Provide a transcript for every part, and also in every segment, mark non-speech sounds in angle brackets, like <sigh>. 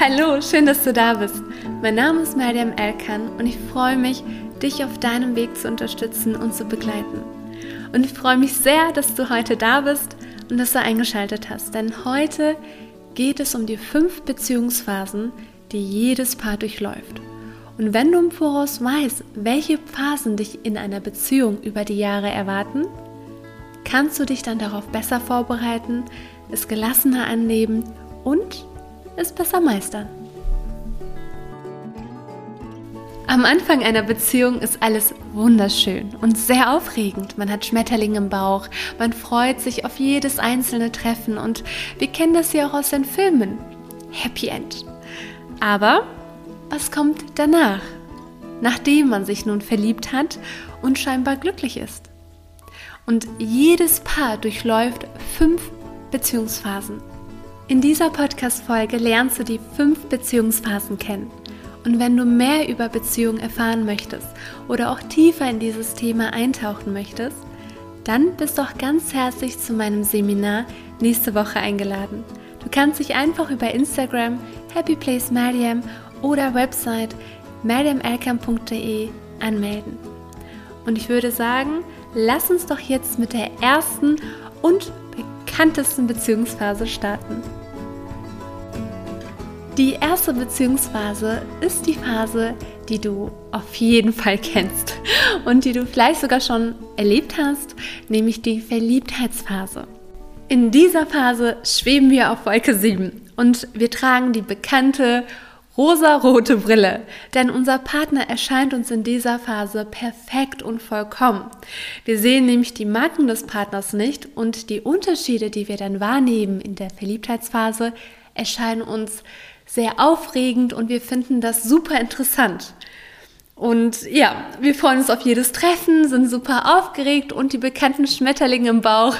Hallo, schön, dass du da bist. Mein Name ist Mariam Elkan und ich freue mich, dich auf deinem Weg zu unterstützen und zu begleiten. Und ich freue mich sehr, dass du heute da bist und dass du eingeschaltet hast, denn heute geht es um die fünf Beziehungsphasen, die jedes Paar durchläuft. Und wenn du im Voraus weißt, welche Phasen dich in einer Beziehung über die Jahre erwarten, kannst du dich dann darauf besser vorbereiten, es gelassener annehmen und es besser meistern. Am Anfang einer Beziehung ist alles wunderschön und sehr aufregend. Man hat Schmetterlinge im Bauch, man freut sich auf jedes einzelne Treffen und wir kennen das ja auch aus den Filmen. Happy End. Aber was kommt danach? Nachdem man sich nun verliebt hat und scheinbar glücklich ist. Und jedes Paar durchläuft fünf Beziehungsphasen. In dieser Podcast-Folge lernst du die fünf Beziehungsphasen kennen. Und wenn du mehr über Beziehungen erfahren möchtest oder auch tiefer in dieses Thema eintauchen möchtest, dann bist du auch ganz herzlich zu meinem Seminar nächste Woche eingeladen. Du kannst dich einfach über Instagram Happy Place Mariam oder Website mariamelkam.de anmelden. Und ich würde sagen, lass uns doch jetzt mit der ersten und bekanntesten Beziehungsphase starten. Die erste Beziehungsphase ist die Phase, die du auf jeden Fall kennst und die du vielleicht sogar schon erlebt hast, nämlich die Verliebtheitsphase. In dieser Phase schweben wir auf Wolke 7 und wir tragen die bekannte rosa-rote Brille, denn unser Partner erscheint uns in dieser Phase perfekt und vollkommen. Wir sehen nämlich die Macken des Partners nicht und die Unterschiede, die wir dann wahrnehmen in der Verliebtheitsphase, erscheinen uns sehr aufregend und wir finden das super interessant. Und ja, wir freuen uns auf jedes Treffen, sind super aufgeregt und die bekannten Schmetterlinge im Bauch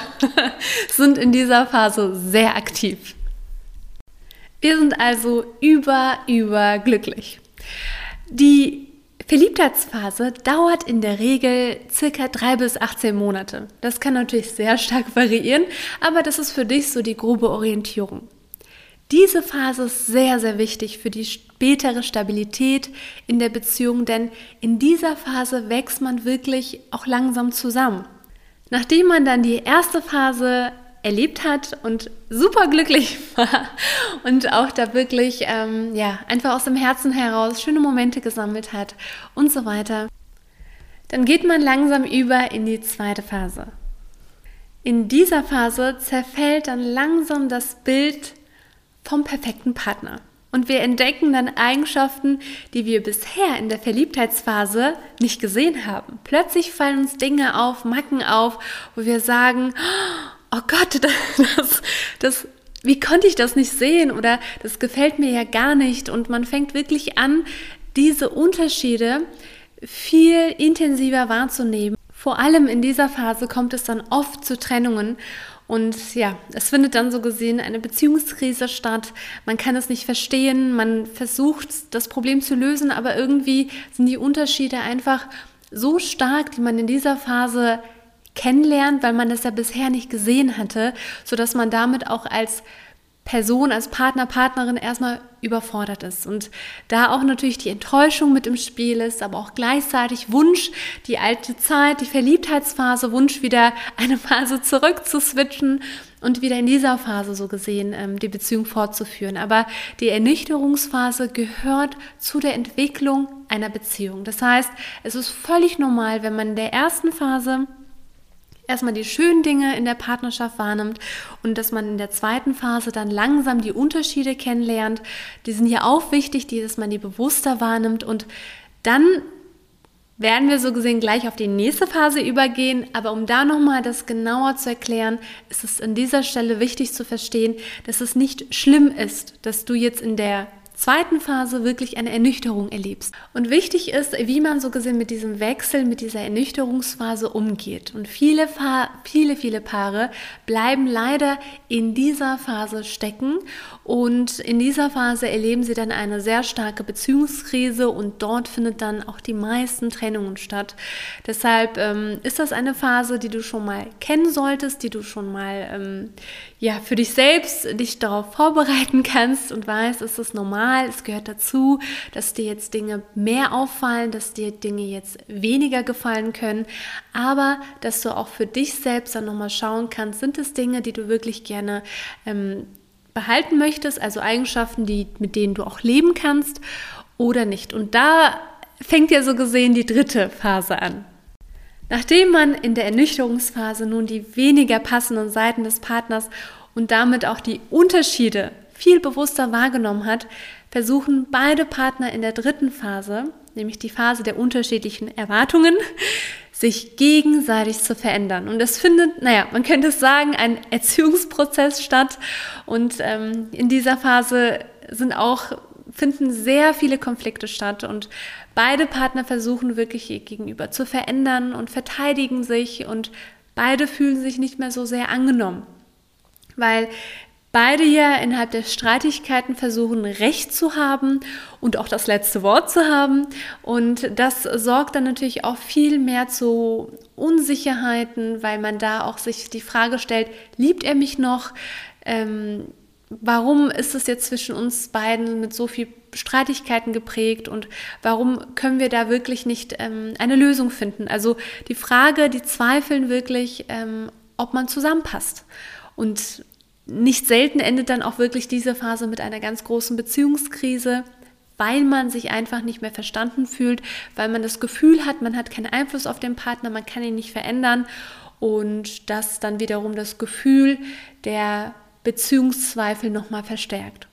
<laughs> sind in dieser Phase sehr aktiv. Wir sind also über, über glücklich. Die Verliebtheitsphase dauert in der Regel circa drei bis 18 Monate. Das kann natürlich sehr stark variieren, aber das ist für dich so die grobe Orientierung. Diese Phase ist sehr, sehr wichtig für die spätere Stabilität in der Beziehung, denn in dieser Phase wächst man wirklich auch langsam zusammen. Nachdem man dann die erste Phase erlebt hat und super glücklich <laughs> war und auch da wirklich ähm, ja einfach aus dem Herzen heraus schöne Momente gesammelt hat und so weiter, dann geht man langsam über in die zweite Phase. In dieser Phase zerfällt dann langsam das Bild vom perfekten Partner. Und wir entdecken dann Eigenschaften, die wir bisher in der Verliebtheitsphase nicht gesehen haben. Plötzlich fallen uns Dinge auf, Macken auf, wo wir sagen, oh Gott, <laughs> das, das, wie konnte ich das nicht sehen oder das gefällt mir ja gar nicht. Und man fängt wirklich an, diese Unterschiede viel intensiver wahrzunehmen. Vor allem in dieser Phase kommt es dann oft zu Trennungen und ja, es findet dann so gesehen eine Beziehungskrise statt. Man kann es nicht verstehen, man versucht das Problem zu lösen, aber irgendwie sind die Unterschiede einfach so stark, die man in dieser Phase kennenlernt, weil man das ja bisher nicht gesehen hatte, sodass man damit auch als Person, als Partner, Partnerin erstmal überfordert ist. Und da auch natürlich die Enttäuschung mit im Spiel ist, aber auch gleichzeitig Wunsch, die alte Zeit, die Verliebtheitsphase, Wunsch wieder eine Phase zurück zu switchen und wieder in dieser Phase so gesehen ähm, die Beziehung fortzuführen. Aber die Ernüchterungsphase gehört zu der Entwicklung einer Beziehung. Das heißt, es ist völlig normal, wenn man in der ersten Phase erstmal die schönen Dinge in der Partnerschaft wahrnimmt und dass man in der zweiten Phase dann langsam die Unterschiede kennenlernt. Die sind ja auch wichtig, die, dass man die bewusster wahrnimmt und dann werden wir so gesehen gleich auf die nächste Phase übergehen, aber um da nochmal das genauer zu erklären, ist es an dieser Stelle wichtig zu verstehen, dass es nicht schlimm ist, dass du jetzt in der zweiten Phase wirklich eine Ernüchterung erlebst. Und wichtig ist, wie man so gesehen mit diesem Wechsel, mit dieser Ernüchterungsphase umgeht. Und viele, viele, viele Paare bleiben leider in dieser Phase stecken und in dieser Phase erleben sie dann eine sehr starke Beziehungskrise und dort findet dann auch die meisten Trennungen statt. Deshalb ähm, ist das eine Phase, die du schon mal kennen solltest, die du schon mal ähm, ja für dich selbst dich darauf vorbereiten kannst und weißt, es ist normal normal, es gehört dazu, dass dir jetzt Dinge mehr auffallen, dass dir Dinge jetzt weniger gefallen können, aber dass du auch für dich selbst dann nochmal schauen kannst, sind es Dinge, die du wirklich gerne ähm, behalten möchtest, also Eigenschaften, die, mit denen du auch leben kannst oder nicht. Und da fängt ja so gesehen die dritte Phase an. Nachdem man in der Ernüchterungsphase nun die weniger passenden Seiten des Partners und damit auch die Unterschiede viel bewusster wahrgenommen hat, versuchen beide Partner in der dritten Phase, nämlich die Phase der unterschiedlichen Erwartungen, sich gegenseitig zu verändern. Und es findet, naja, man könnte es sagen, ein Erziehungsprozess statt. Und ähm, in dieser Phase sind auch finden sehr viele Konflikte statt und beide Partner versuchen wirklich ihr Gegenüber zu verändern und verteidigen sich und beide fühlen sich nicht mehr so sehr angenommen, weil beide ja innerhalb der Streitigkeiten versuchen, Recht zu haben und auch das letzte Wort zu haben. Und das sorgt dann natürlich auch viel mehr zu Unsicherheiten, weil man da auch sich die Frage stellt, liebt er mich noch? Ähm, warum ist es jetzt zwischen uns beiden mit so viel Streitigkeiten geprägt und warum können wir da wirklich nicht ähm, eine Lösung finden? Also die Frage, die zweifeln wirklich, ähm, ob man zusammenpasst. Und nicht selten endet dann auch wirklich diese Phase mit einer ganz großen Beziehungskrise, weil man sich einfach nicht mehr verstanden fühlt, weil man das Gefühl hat, man hat keinen Einfluss auf den Partner, man kann ihn nicht verändern und das dann wiederum das Gefühl der Beziehungszweifel nochmal verstärkt.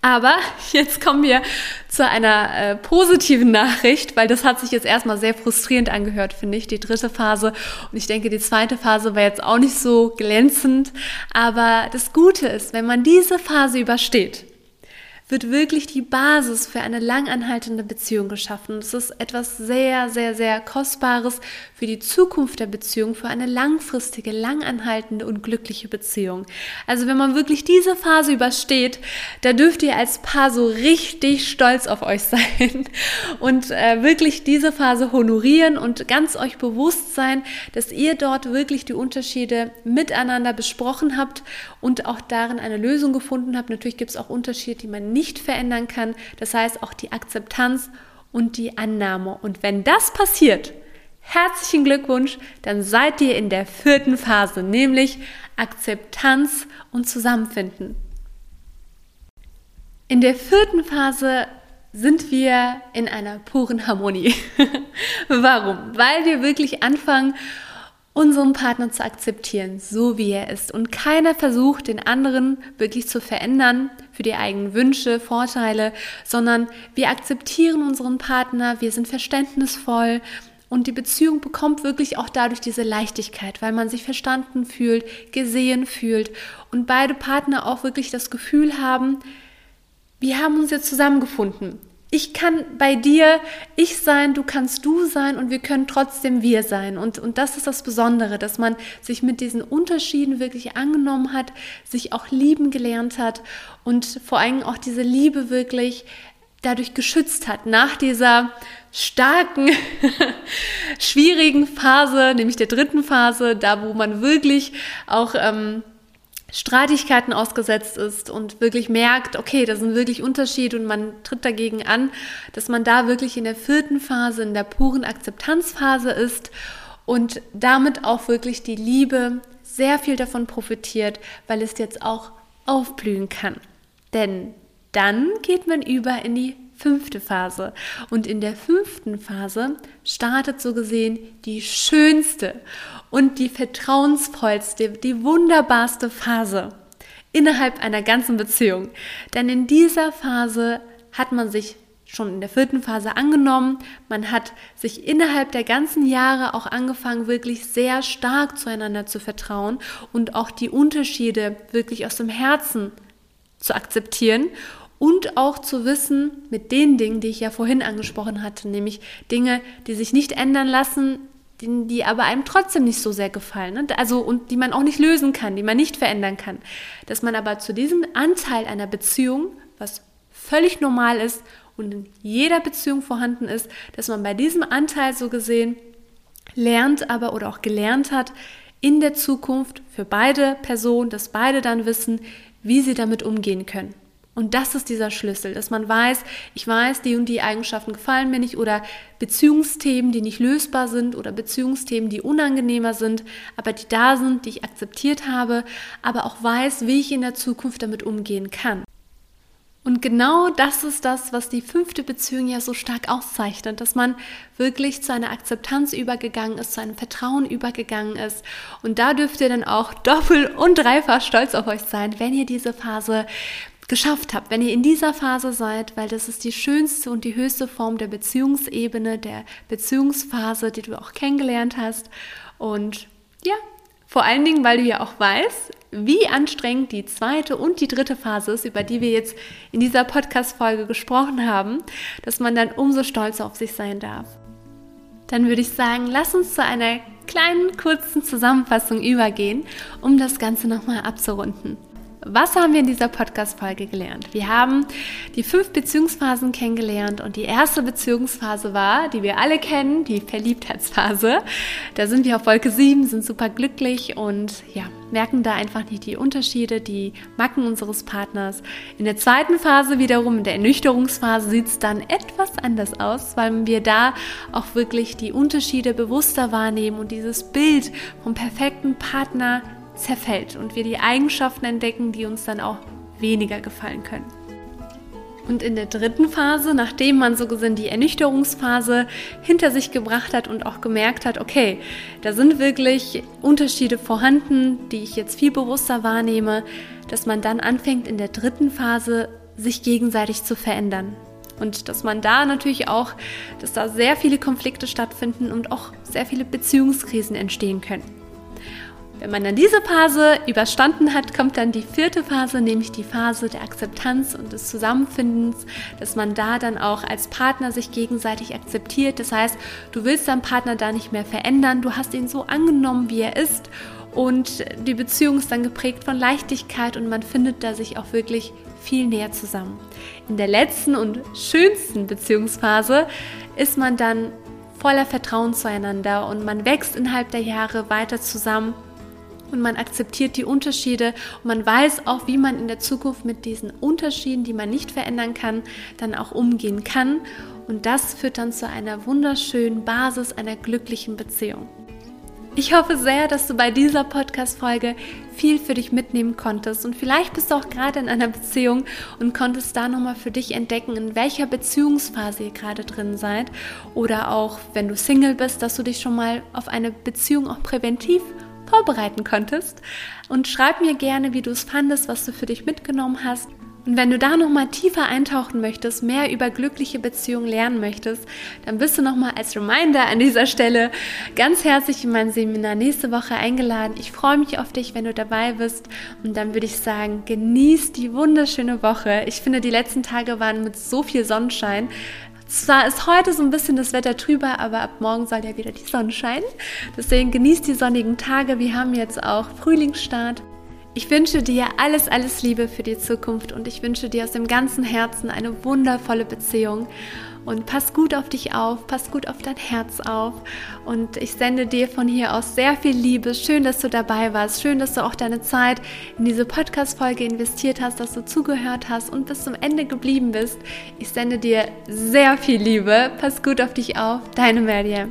Aber <laughs> jetzt kommen wir zu einer äh, positiven Nachricht, weil das hat sich jetzt erstmal sehr frustrierend angehört, finde ich, die dritte Phase. Und ich denke, die zweite Phase war jetzt auch nicht so glänzend. Aber das Gute ist, wenn man diese Phase übersteht, wird wirklich die Basis für eine langanhaltende Beziehung geschaffen. Es ist etwas sehr, sehr, sehr Kostbares für die Zukunft der Beziehung, für eine langfristige, langanhaltende und glückliche Beziehung. Also wenn man wirklich diese Phase übersteht, da dürft ihr als Paar so richtig stolz auf euch sein <laughs> und äh, wirklich diese Phase honorieren und ganz euch bewusst sein, dass ihr dort wirklich die Unterschiede miteinander besprochen habt und auch darin eine Lösung gefunden habt. Natürlich gibt es auch Unterschiede, die man nicht nicht verändern kann. Das heißt auch die Akzeptanz und die Annahme. Und wenn das passiert, herzlichen Glückwunsch, dann seid ihr in der vierten Phase, nämlich Akzeptanz und Zusammenfinden. In der vierten Phase sind wir in einer puren Harmonie. <laughs> Warum? Weil wir wirklich anfangen, unseren Partner zu akzeptieren, so wie er ist. Und keiner versucht, den anderen wirklich zu verändern für die eigenen Wünsche, Vorteile, sondern wir akzeptieren unseren Partner, wir sind verständnisvoll und die Beziehung bekommt wirklich auch dadurch diese Leichtigkeit, weil man sich verstanden fühlt, gesehen fühlt und beide Partner auch wirklich das Gefühl haben, wir haben uns jetzt zusammengefunden ich kann bei dir ich sein, du kannst du sein und wir können trotzdem wir sein. Und, und das ist das Besondere, dass man sich mit diesen Unterschieden wirklich angenommen hat, sich auch lieben gelernt hat und vor allem auch diese Liebe wirklich dadurch geschützt hat. Nach dieser starken, <laughs> schwierigen Phase, nämlich der dritten Phase, da wo man wirklich auch... Ähm, Streitigkeiten ausgesetzt ist und wirklich merkt, okay, da sind wirklich Unterschiede und man tritt dagegen an, dass man da wirklich in der vierten Phase, in der puren Akzeptanzphase ist und damit auch wirklich die Liebe sehr viel davon profitiert, weil es jetzt auch aufblühen kann. Denn dann geht man über in die fünfte Phase. Und in der fünften Phase startet so gesehen die schönste und die vertrauensvollste, die wunderbarste Phase innerhalb einer ganzen Beziehung. Denn in dieser Phase hat man sich schon in der vierten Phase angenommen. Man hat sich innerhalb der ganzen Jahre auch angefangen, wirklich sehr stark zueinander zu vertrauen und auch die Unterschiede wirklich aus dem Herzen zu akzeptieren und auch zu wissen mit den Dingen, die ich ja vorhin angesprochen hatte, nämlich Dinge, die sich nicht ändern lassen, die, die aber einem trotzdem nicht so sehr gefallen, ne? also und die man auch nicht lösen kann, die man nicht verändern kann, dass man aber zu diesem Anteil einer Beziehung, was völlig normal ist und in jeder Beziehung vorhanden ist, dass man bei diesem Anteil so gesehen lernt aber oder auch gelernt hat, in der Zukunft für beide Personen, dass beide dann wissen, wie sie damit umgehen können. Und das ist dieser Schlüssel, dass man weiß, ich weiß, die und die Eigenschaften gefallen mir nicht oder Beziehungsthemen, die nicht lösbar sind oder Beziehungsthemen, die unangenehmer sind, aber die da sind, die ich akzeptiert habe, aber auch weiß, wie ich in der Zukunft damit umgehen kann. Und genau das ist das, was die fünfte Beziehung ja so stark auszeichnet, dass man wirklich zu einer Akzeptanz übergegangen ist, zu einem Vertrauen übergegangen ist. Und da dürft ihr dann auch doppelt und dreifach stolz auf euch sein, wenn ihr diese Phase geschafft habt, wenn ihr in dieser Phase seid, weil das ist die schönste und die höchste Form der Beziehungsebene, der Beziehungsphase, die du auch kennengelernt hast. Und ja, vor allen Dingen, weil du ja auch weißt, wie anstrengend die zweite und die dritte Phase ist, über die wir jetzt in dieser Podcast-Folge gesprochen haben, dass man dann umso stolzer auf sich sein darf. Dann würde ich sagen, lass uns zu einer kleinen, kurzen Zusammenfassung übergehen, um das Ganze nochmal abzurunden. Was haben wir in dieser Podcast-Folge gelernt? Wir haben die fünf Beziehungsphasen kennengelernt und die erste Beziehungsphase war, die wir alle kennen, die Verliebtheitsphase. Da sind wir auf Wolke 7, sind super glücklich und ja, merken da einfach nicht die Unterschiede, die Macken unseres Partners. In der zweiten Phase wiederum, in der Ernüchterungsphase, sieht es dann etwas anders aus, weil wir da auch wirklich die Unterschiede bewusster wahrnehmen und dieses Bild vom perfekten Partner zerfällt und wir die Eigenschaften entdecken, die uns dann auch weniger gefallen können. Und in der dritten Phase, nachdem man so gesehen die Ernüchterungsphase hinter sich gebracht hat und auch gemerkt hat, okay, da sind wirklich Unterschiede vorhanden, die ich jetzt viel bewusster wahrnehme, dass man dann anfängt in der dritten Phase sich gegenseitig zu verändern. Und dass man da natürlich auch, dass da sehr viele Konflikte stattfinden und auch sehr viele Beziehungskrisen entstehen können. Wenn man dann diese Phase überstanden hat, kommt dann die vierte Phase, nämlich die Phase der Akzeptanz und des Zusammenfindens, dass man da dann auch als Partner sich gegenseitig akzeptiert. Das heißt, du willst deinen Partner da nicht mehr verändern, du hast ihn so angenommen, wie er ist und die Beziehung ist dann geprägt von Leichtigkeit und man findet da sich auch wirklich viel näher zusammen. In der letzten und schönsten Beziehungsphase ist man dann voller Vertrauen zueinander und man wächst innerhalb der Jahre weiter zusammen und man akzeptiert die Unterschiede und man weiß auch, wie man in der Zukunft mit diesen Unterschieden, die man nicht verändern kann, dann auch umgehen kann. Und das führt dann zu einer wunderschönen Basis einer glücklichen Beziehung. Ich hoffe sehr, dass du bei dieser Podcast-Folge viel für dich mitnehmen konntest und vielleicht bist du auch gerade in einer Beziehung und konntest da nochmal für dich entdecken, in welcher Beziehungsphase ihr gerade drin seid oder auch, wenn du Single bist, dass du dich schon mal auf eine Beziehung auch präventiv vorbereiten konntest. Und schreib mir gerne, wie du es fandest, was du für dich mitgenommen hast. Und wenn du da noch mal tiefer eintauchen möchtest, mehr über glückliche Beziehungen lernen möchtest, dann bist du noch mal als Reminder an dieser Stelle ganz herzlich in mein Seminar nächste Woche eingeladen. Ich freue mich auf dich, wenn du dabei bist. Und dann würde ich sagen, genieß die wunderschöne Woche. Ich finde, die letzten Tage waren mit so viel Sonnenschein. Zwar ist heute so ein bisschen das Wetter trüber, aber ab morgen soll ja wieder die Sonne scheinen. Deswegen genießt die sonnigen Tage. Wir haben jetzt auch Frühlingsstart. Ich wünsche dir alles, alles Liebe für die Zukunft und ich wünsche dir aus dem ganzen Herzen eine wundervolle Beziehung. Und pass gut auf dich auf, pass gut auf dein Herz auf. Und ich sende dir von hier aus sehr viel Liebe. Schön, dass du dabei warst. Schön, dass du auch deine Zeit in diese Podcast-Folge investiert hast, dass du zugehört hast und bis zum Ende geblieben bist. Ich sende dir sehr viel Liebe. Pass gut auf dich auf. Deine Meriam.